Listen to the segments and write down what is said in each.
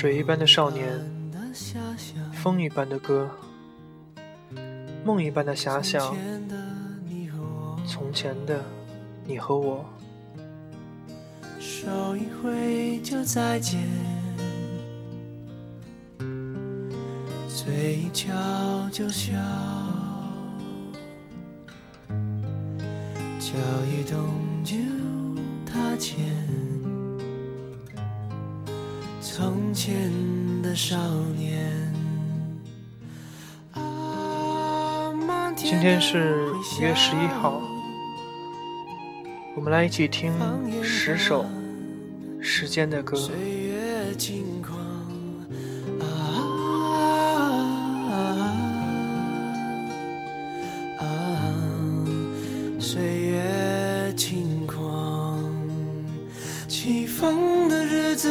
水一般的少年，风一般的歌，梦一般的遐想，从前的你和我，手一挥就再见，嘴一翘就笑，脚一动就踏前。的少年，今天是回五月十一号，我们来一起听十首时间的歌。岁月轻狂啊啊！岁月轻狂，起风的日子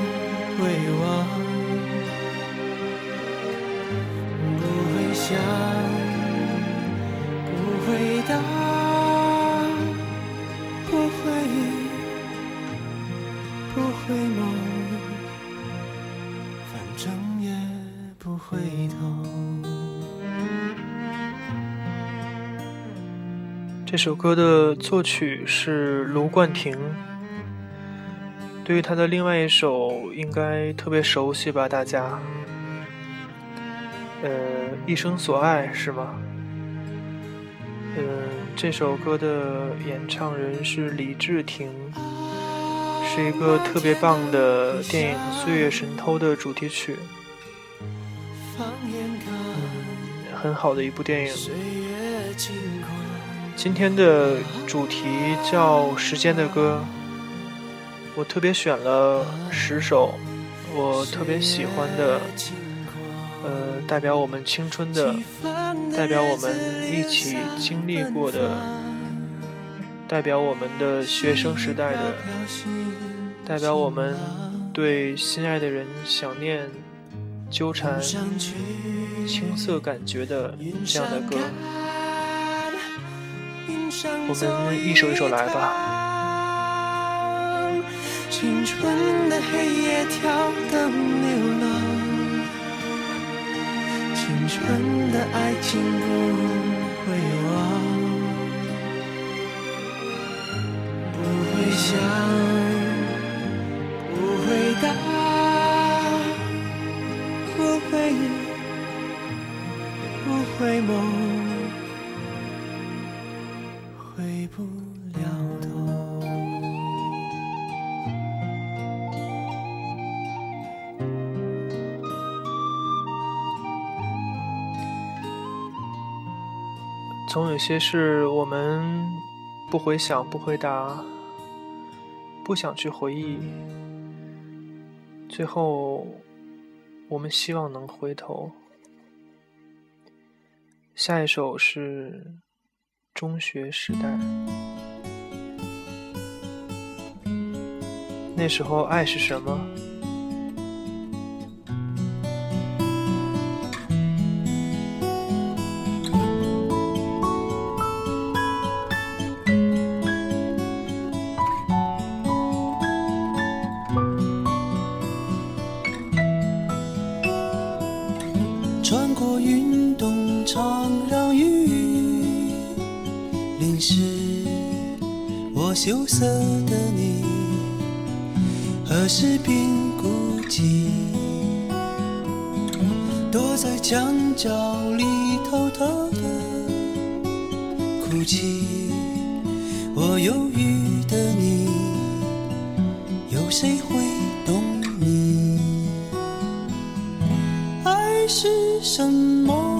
会忘，不会想，不会答，不会。不会梦，反正也不回头。这首歌的作曲是卢冠廷。对于他的另外一首，应该特别熟悉吧？大家，呃，一生所爱是吗？嗯、这首歌的演唱人是李治廷，是一个特别棒的电影《岁月神偷》的主题曲，放眼看，很好的一部电影。今天的主题叫《时间的歌》，我特别选了十首我特别喜欢的，呃，代表我们青春的，代表我们一起经历过的，代表我们的学生时代的，代表我们对心爱的人想念、纠缠、青涩感觉的这样的歌。我们一首一首来吧。青春的黑夜跳灯流浪，青春的爱情不会忘，不会想，不会答，不会，不会梦。回不了头。总有些事我们不回想、不回答，不想去回忆，最后我们希望能回头。下一首是中学时代，那时候爱是什么？我忧郁的你，有谁会懂你？爱是什么？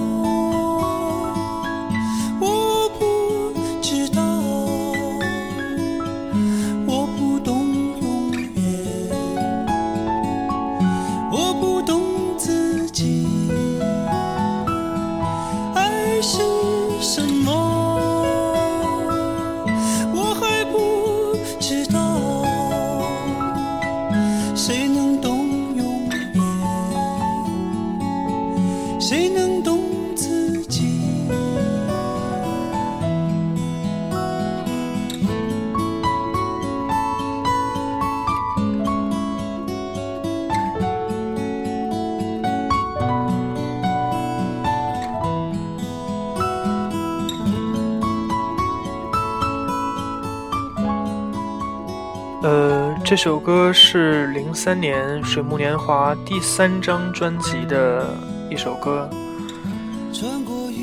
这首歌是零三年水木年华第三张专辑的一首歌。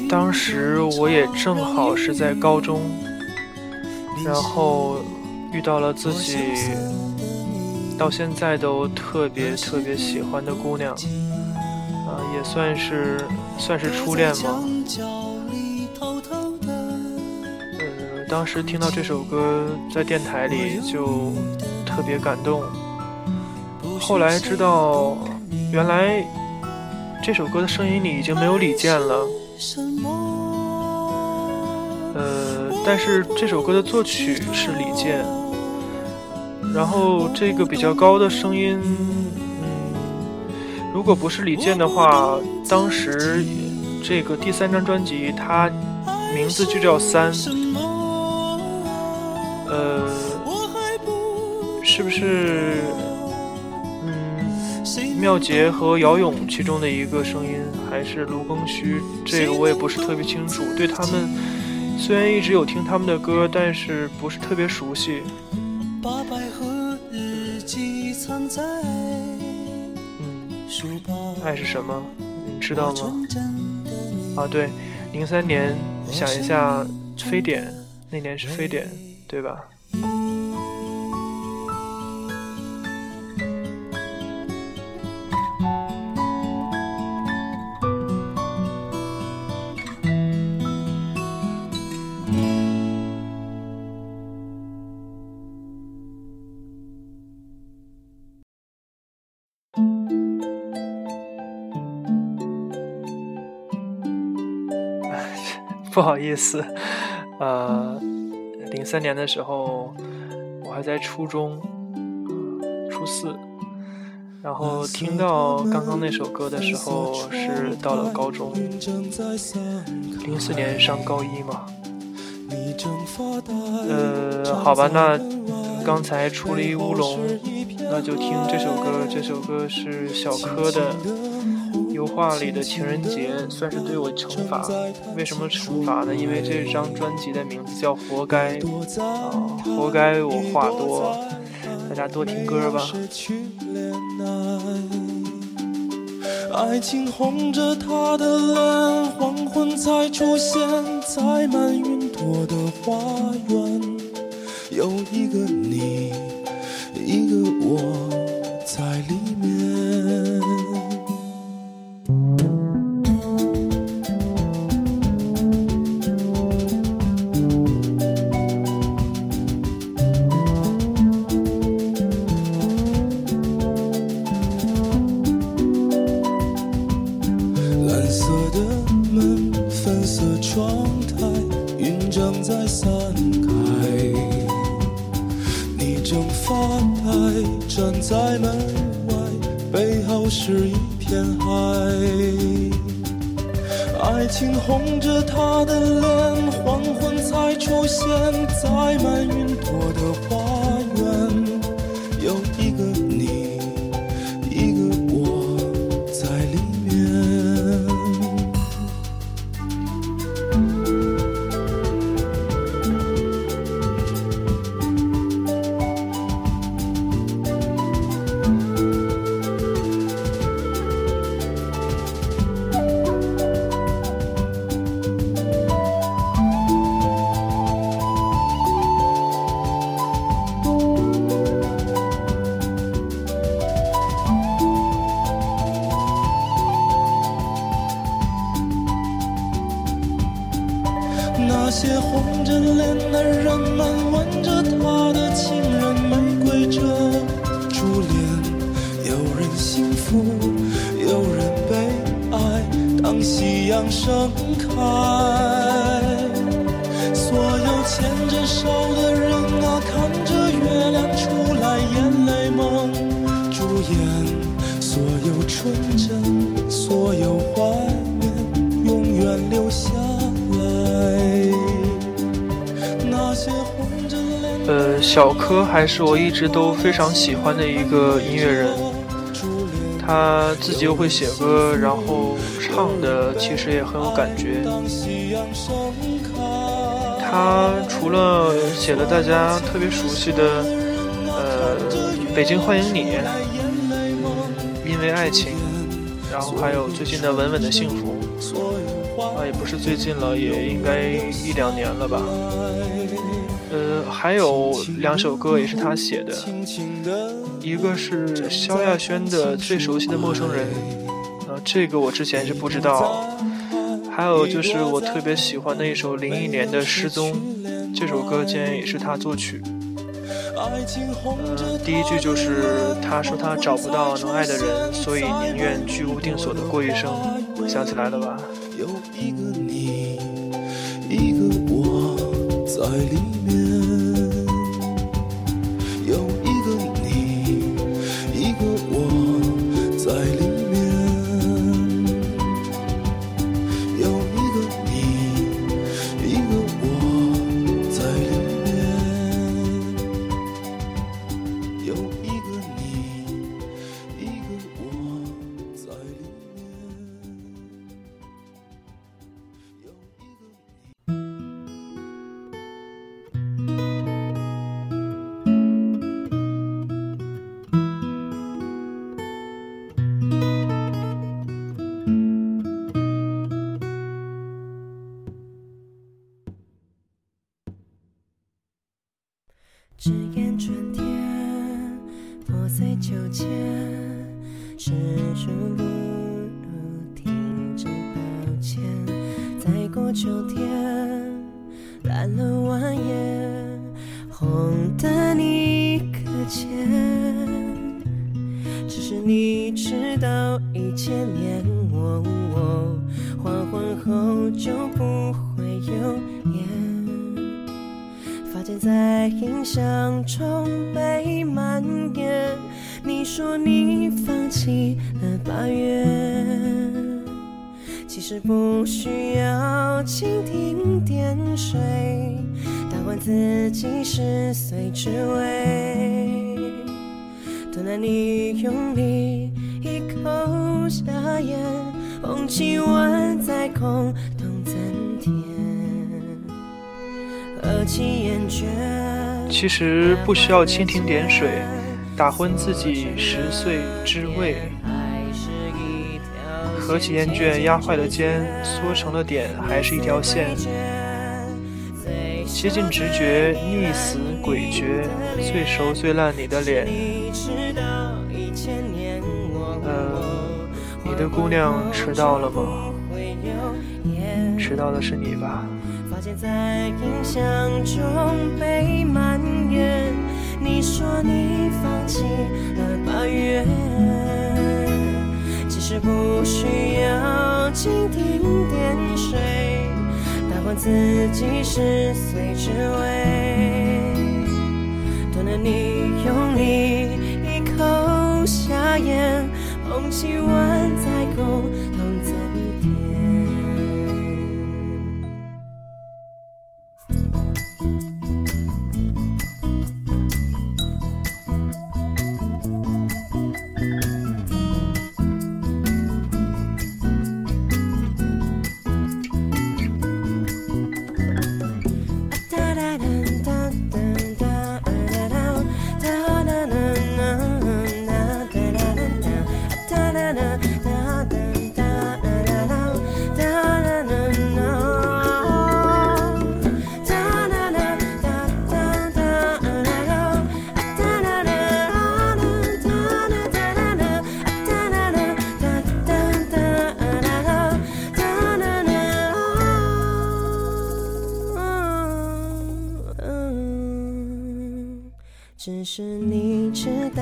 当时我也正好是在高中，然后遇到了自己到现在都特别特别喜欢的姑娘，啊、也算是算是初恋嘛。呃，当时听到这首歌在电台里就特别感动。后来知道，原来这首歌的声音里已经没有李健了。呃，但是这首歌的作曲是李健，然后这个比较高的声音，嗯，如果不是李健的话，当时这个第三张专辑它名字就叫三，是不是？嗯，妙杰和姚勇其中的一个声音，还是卢庚戌？这个我也不是特别清楚。对他们，虽然一直有听他们的歌，但是不是特别熟悉。把百合日记藏在嗯，书包爱是什么？你知道吗？啊，对，零三年，想一下，非典那年是非典，对吧？不好意思，呃，零三年的时候，我还在初中，初四，然后听到刚刚那首歌的时候是到了高中，零四年上高一嘛。呃，好吧，那刚才出了一乌龙，那就听这首歌。这首歌是小柯的《油画里的情人节》，算是对我惩罚。为什么惩罚呢？因为这张专辑的名字叫《活该》啊，活该我话多。大家多听歌吧。爱情红着他的脸，黄昏才出现在满云朵的花园。有一个你，红着脸的人们吻着他的情人玫瑰这初恋，有人幸福，有人悲哀。当夕阳盛开，小柯还是我一直都非常喜欢的一个音乐人，他自己又会写歌，然后唱的其实也很有感觉。他除了写了大家特别熟悉的呃《北京欢迎你》，因为爱情，然后还有最近的《稳稳的幸福》，啊，也不是最近了，也应该一两年了吧。还有两首歌也是他写的，一个是萧亚轩的《最熟悉的陌生人》，啊，这个我之前是不知道。还有就是我特别喜欢的一首林忆莲的《失踪》，这首歌竟然也是他作曲。呃，第一句就是他说他找不到能爱的人，所以宁愿居无定所的过一生。想起来了吧？有一个你，一个我在里始终不如停止抱歉。再过秋天，烂了蜿蜒，红的你可见？只是你知道一千年，黄昏后就不会有烟。在印象中被蔓延。你说你放弃了八月，其实不需要蜻蜓点水，打完自己十岁之味。突然你用力一口下咽，红旗万载空。其实不需要蜻蜓点水，打昏自己十岁之味。合起厌倦压坏了肩，缩成了点，还是一条线。接近直觉，溺死诡谲，最熟最烂你的脸。呃，你的姑娘迟到了吗？迟到的是你吧？发现在印象中被蔓延。你说你放弃了八月，其实不需要蜻蜓点水，打换自己十岁之味。多了你用力一口下咽，捧起碗再空。只是你知道，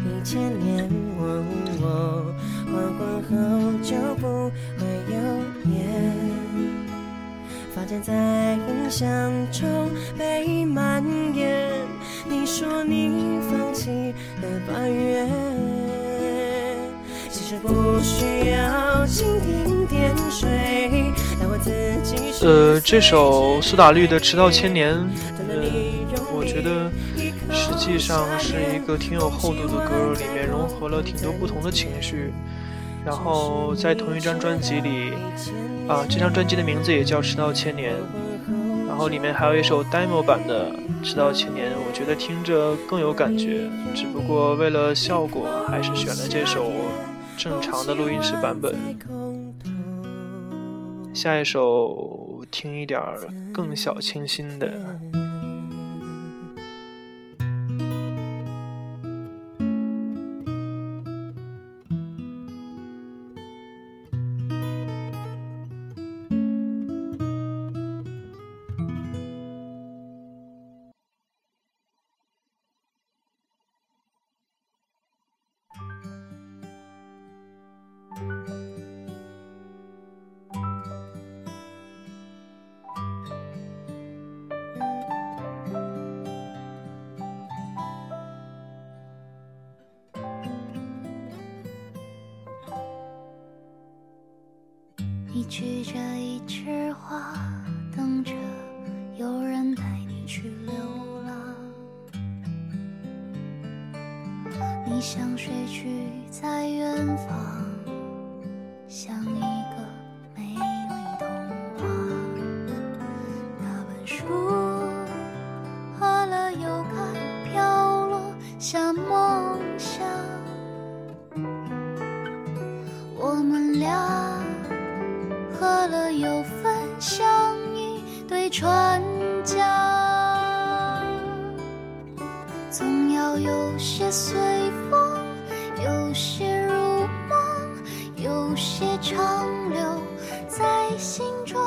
一千年，花光后就不会有烟。发间在印象中被蔓延。你说你放弃了八月，其实不需要蜻蜓点水，让我自己。呃，这首苏打绿的《迟到千年》，实际上是一个挺有厚度的歌，里面融合了挺多不同的情绪。然后在同一张专辑里，啊，这张专辑的名字也叫《迟到千年》，然后里面还有一首 demo 版的《迟到千年》，我觉得听着更有感觉。只不过为了效果，还是选了这首正常的录音室版本。下一首听一点更小清新的。举着一枝花，长留在心中，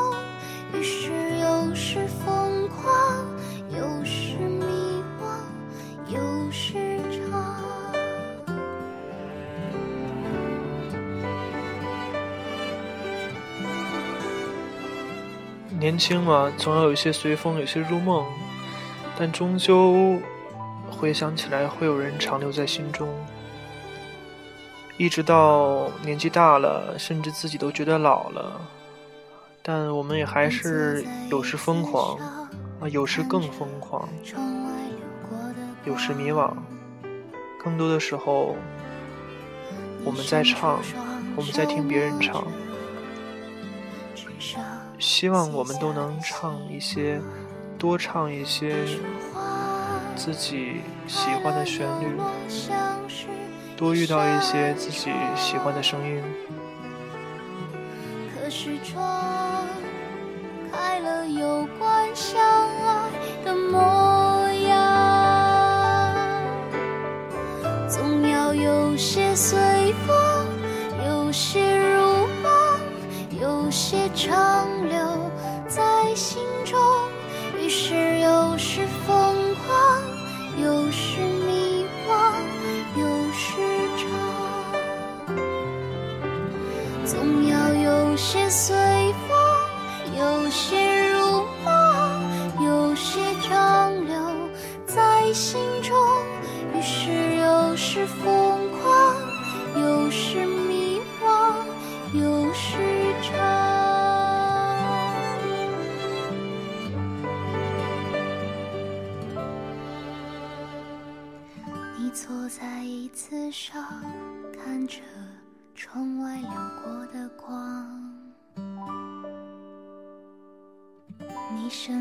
于是有时疯狂，有时迷惘，有时长。年轻嘛，总要有些随风，有些入梦，但终究回想起来，会有人长留在心中。一直到年纪大了，甚至自己都觉得老了，但我们也还是有时疯狂，啊，有时更疯狂，有时迷惘，更多的时候，我们在唱，我们在听别人唱。希望我们都能唱一些，多唱一些自己喜欢的旋律，多遇到一些自己喜欢的声音。可是窗开了又关，相爱的模样，总要有些随风，有些如梦，有些长。心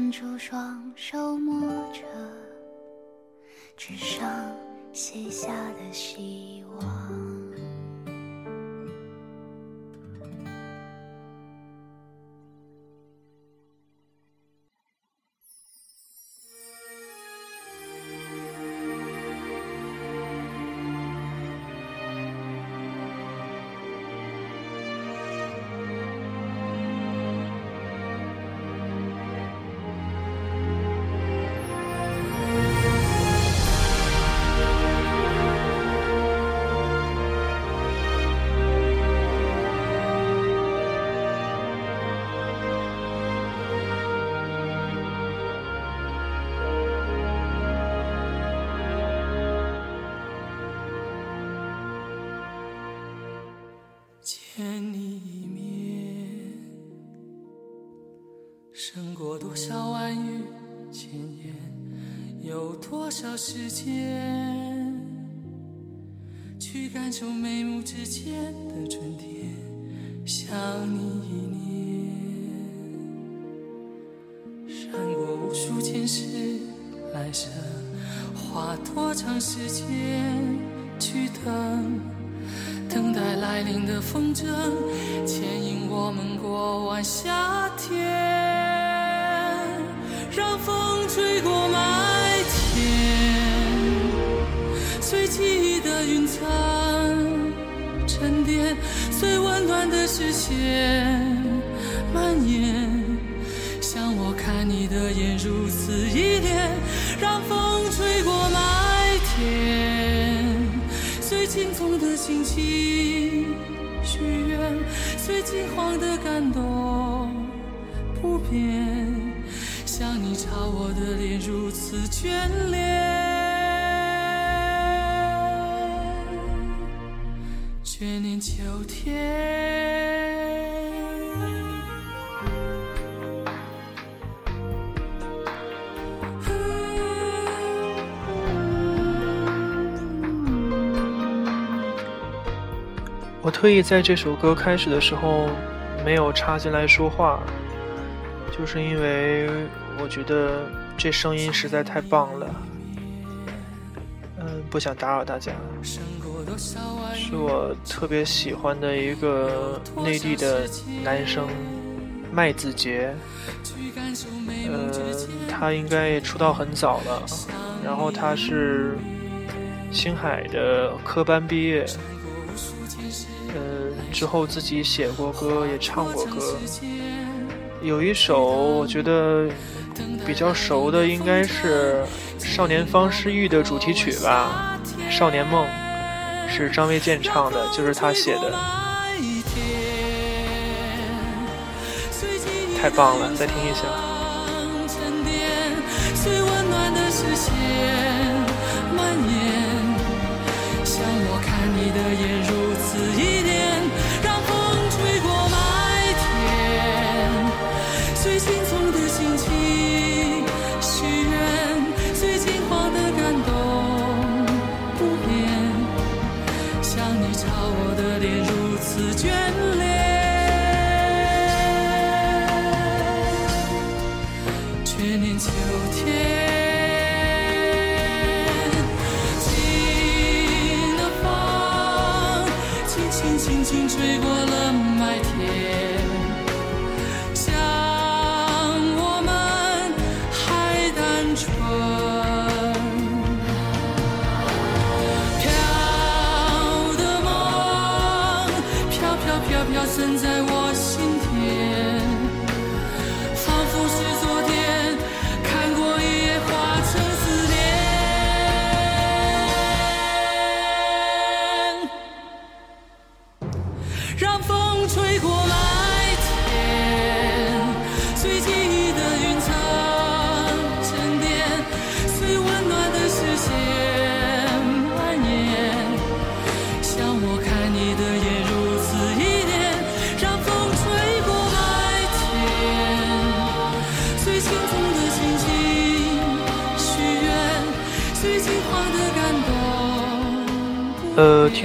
伸出双手摸着纸上写下的希望。时间去感受眉目之间的春天？想你一年，闪过无数前世来生，花多长时间去等？等待来临的风筝，牵引我们过完夏天，让风记忆的云层沉淀，最温暖的视线蔓延。像我看你的眼如此依恋，让风吹过麦田，随青葱的心情许愿，随金黄的感动不变。像你朝我的脸如此眷恋，眷恋秋天。我特意在这首歌开始的时候没有插进来说话，就是因为我觉得这声音实在太棒了。嗯，不想打扰大家。是我特别喜欢的一个内地的男生麦子杰。呃，他应该也出道很早了，然后他是星海的科班毕业。嗯，之后自己写过歌，也唱过歌。有一首我觉得比较熟的，应该是《少年方世玉》的主题曲吧，《少年梦》是张卫健唱的，就是他写的，太棒了，再听一下。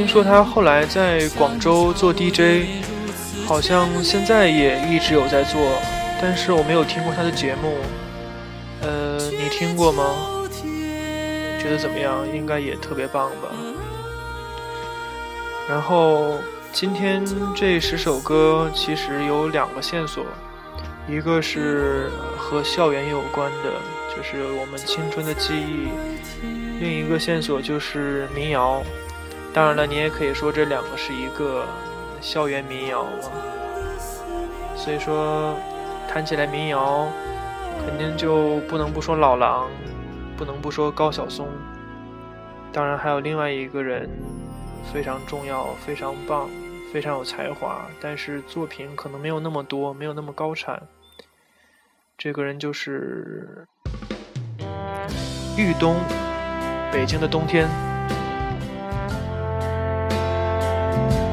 听说他后来在广州做 DJ，好像现在也一直有在做，但是我没有听过他的节目。呃，你听过吗？觉得怎么样？应该也特别棒吧。然后今天这十首歌其实有两个线索，一个是和校园有关的，就是我们青春的记忆；另一个线索就是民谣。当然了，你也可以说这两个是一个校园民谣嘛。所以说，谈起来民谣，肯定就不能不说老狼，不能不说高晓松。当然还有另外一个人非常重要、非常棒、非常有才华，但是作品可能没有那么多，没有那么高产。这个人就是豫东，北京的冬天。京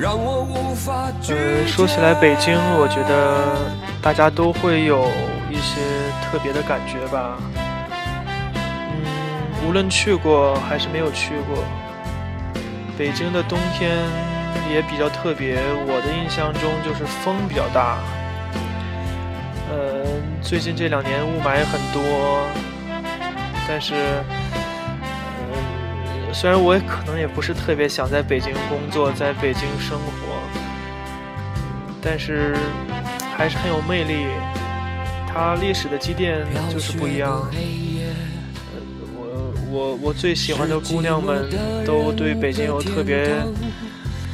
让我无法呃，说起来北京，我觉得大家都会有一些特别的感觉吧。嗯，无论去过还是没有去过，北京的冬天也比较特别。我的印象中就是风比较大。嗯最近这两年雾霾很多，但是，虽然我也可能也不是特别想在北京工作，在北京生活，但是还是很有魅力。它历史的积淀就是不一样。我我我最喜欢的姑娘们都对北京有特别。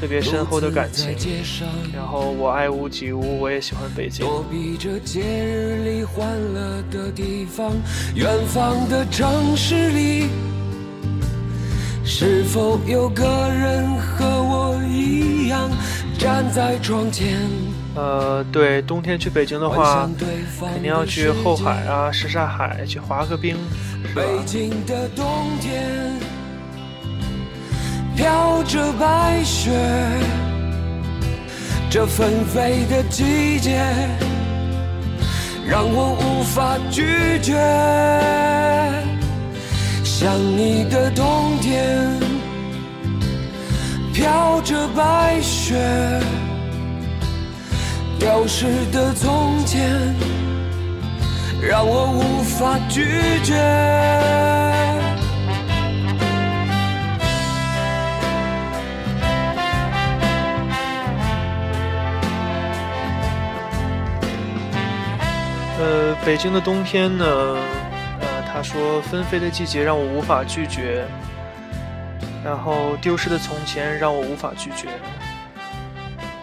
特别深厚的感情，然后我爱屋及乌，我也喜欢北京。躲避着节日里欢乐的地方，远方的城市里，是否有个人和我一样站在窗前？呃，对，冬天去北京的话，肯定要去后海啊，什刹海去滑个冰，是吧？北京的冬天。飘着白雪，这纷飞的季节让我无法拒绝。想你的冬天，飘着白雪，丢失的从前让我无法拒绝。呃，北京的冬天呢，说纷飞的季节让我无法拒绝，然后丢失的从前让我无法拒绝。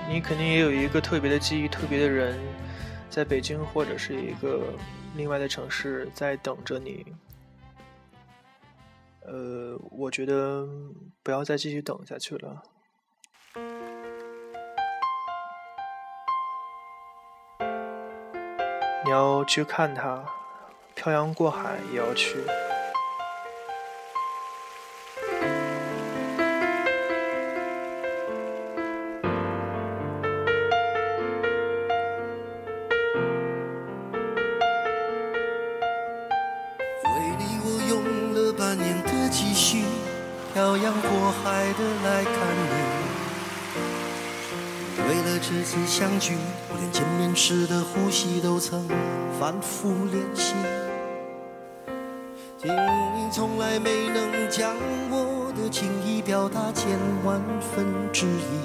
你肯定也有一个特别的记忆，特别的人，在北京或者是一个另外的城市在等着你。呃，我觉得不要再继续等下去了。你要去看他，漂洋过海也要去。为你，我用了半年的积蓄，漂洋过海的来看你。为了这次相聚，我连见面时的呼吸都曾反复练习。你从来没能将我的情意表达千万分之一。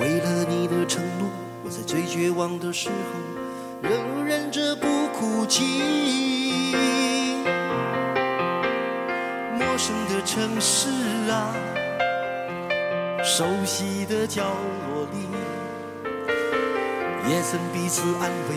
为了你的承诺，我在最绝望的时候仍忍着不哭泣。陌生的城市啊。熟悉的角落里，也曾彼此安慰，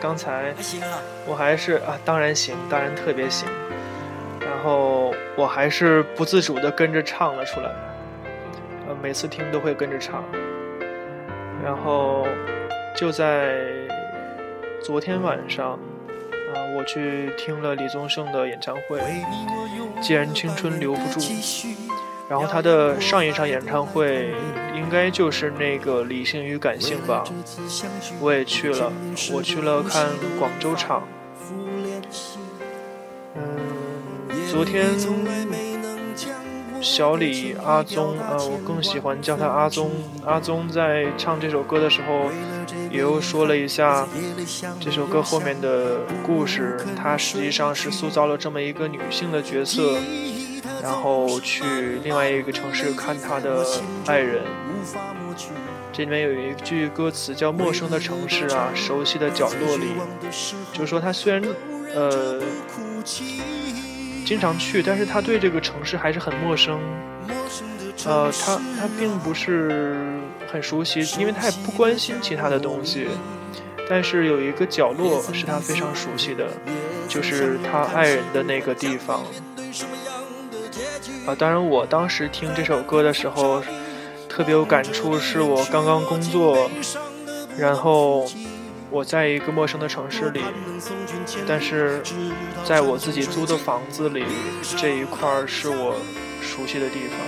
刚才还行啊，我还是啊，当然行，当然特别行。然后我还是不自主的跟着唱了出来，呃，每次听都会跟着唱。然后就在昨天晚上，啊、我去听了李宗盛的演唱会，既然青春留不住然后他的上一场演唱会应该就是那个理性与感性吧，我也去了，我去了看广州场。嗯，昨天小李阿宗啊，我更喜欢叫他阿宗。阿宗在唱这首歌的时候，也又说了一下这首歌后面的故事。他实际上是塑造了这么一个女性的角色，然后去另外一个城市看他的爱人。这里面有一句歌词叫“陌生的城市啊，熟悉的角落里”，就是说他虽然呃经常去，但是他对这个城市还是很陌生。呃，他他并不是很熟悉，因为他也不关心其他的东西。但是有一个角落是他非常熟悉的，就是他爱人的那个地方。啊，当然，我当时听这首歌的时候，特别有感触，是我刚刚工作，然后我在一个陌生的城市里，但是在我自己租的房子里，这一块儿是我熟悉的地方。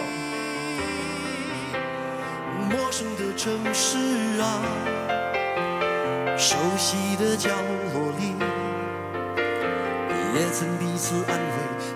陌生的城市啊，熟悉的角落里，也曾彼此安慰，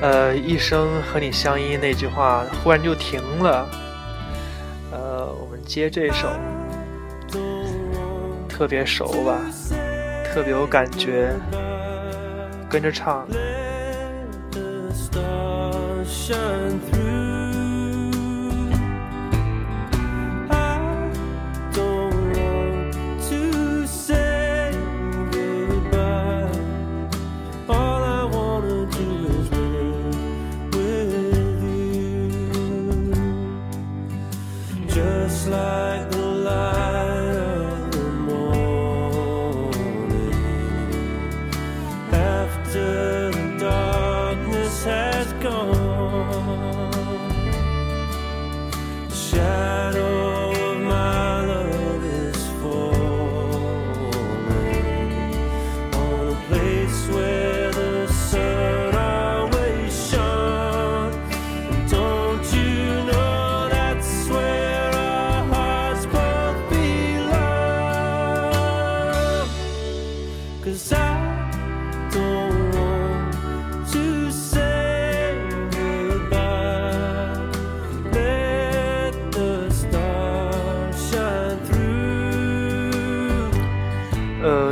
呃，一生和你相依那句话忽然就停了。呃，我们接这首，特别熟吧，特别有感觉，跟着唱。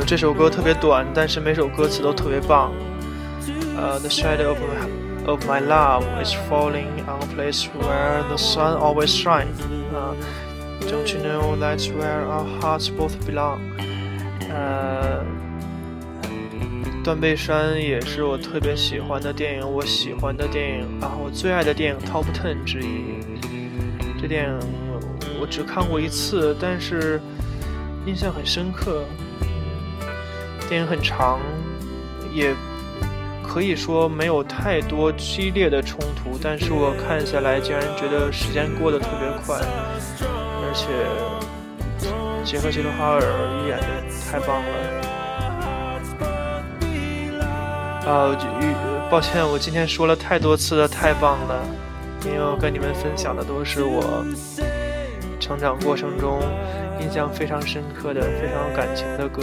这首歌特别短，但是每首歌词都特别棒。呃，The shadow of my, of my love is falling on a place where the sun always shines. 啊、Don't you know that's where our hearts both belong？呃，断背山也是我特别喜欢的电影，我喜欢的电影啊，我最爱的电影 Top Ten 之一。这电影我只看过一次，但是印象很深刻。电影很长，也可以说没有太多激烈的冲突，但是我看下来竟然觉得时间过得特别快，而且杰克·吉伦哈尔演的太棒了。啊，抱歉，我今天说了太多次的太棒了。因为我跟你们分享的都是我成长过程中印象非常深刻的、非常有感情的歌。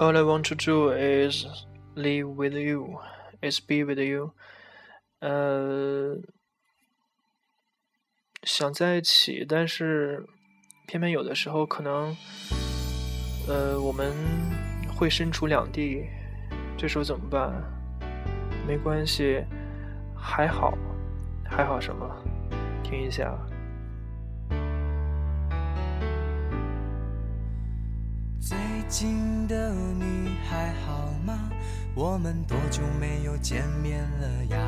All I want to do is live with you, it's be with you。呃，想在一起，但是偏偏有的时候可能，呃，我们会身处两地，这时候怎么办？没关系，还好，还好什么？听一下。最近的你还好吗？我们多久没有见面了呀？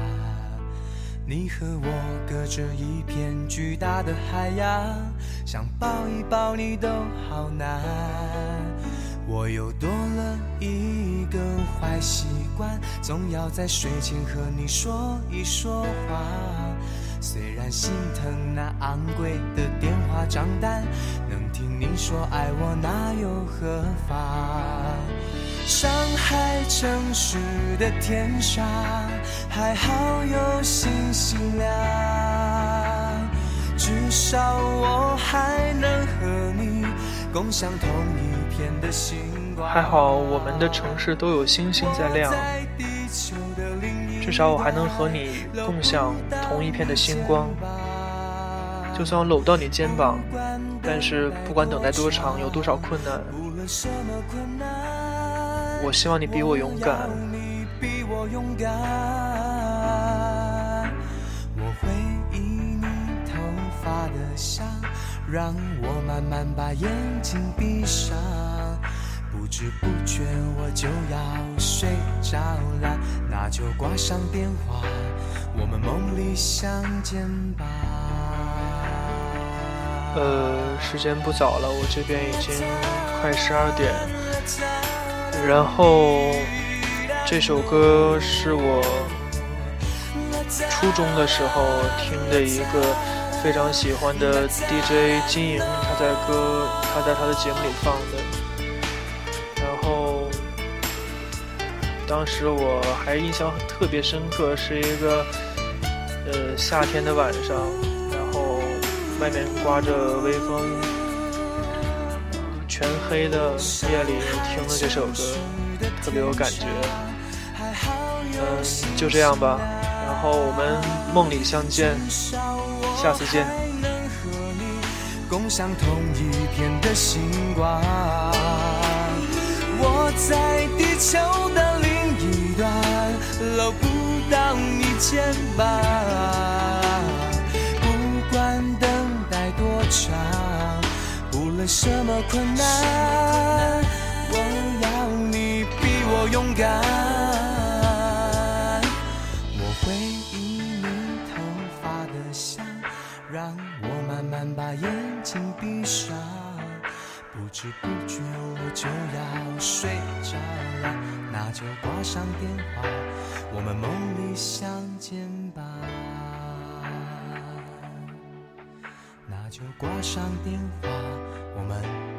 你和我隔着一片巨大的海洋，想抱一抱你都好难。我又多了一个坏习惯，总要在睡前和你说一说话。虽然心疼那昂贵的电话账单，能听你说爱我那又何妨？上海城市的天上，还好有星星亮，至少我还能和你共享同一片的星光。还好我们的城市都有星星在亮。至少我还能和你共享同一片的星光，就算我搂不到你肩膀，但是不管等待多长，有多少困难，我希望你比我勇敢。我会以你头发的香，让我慢慢把眼睛闭上。不知不觉我就要睡着了，那就挂上电话，我们梦里相见吧。呃，时间不早了，我这边已经快十二点。然后这首歌是我初中的时候听的一个非常喜欢的 DJ 金莹，他在歌他在他的节目里放的。然后当时我还印象特别深刻，是一个呃夏天的晚上，然后外面刮着微风，全黑的夜里听了这首歌，特别有感觉。嗯，就这样吧，然后我们梦里相见，下次见。我在地球的另一端搂不到你肩膀，不管等待多长，论什么困难，我要你比我勇敢。我会以你头发的香，让我慢慢把眼睛闭上，不知不觉我就要睡着了，那就挂上电话。我们梦里相见吧，那就挂上电话。我们。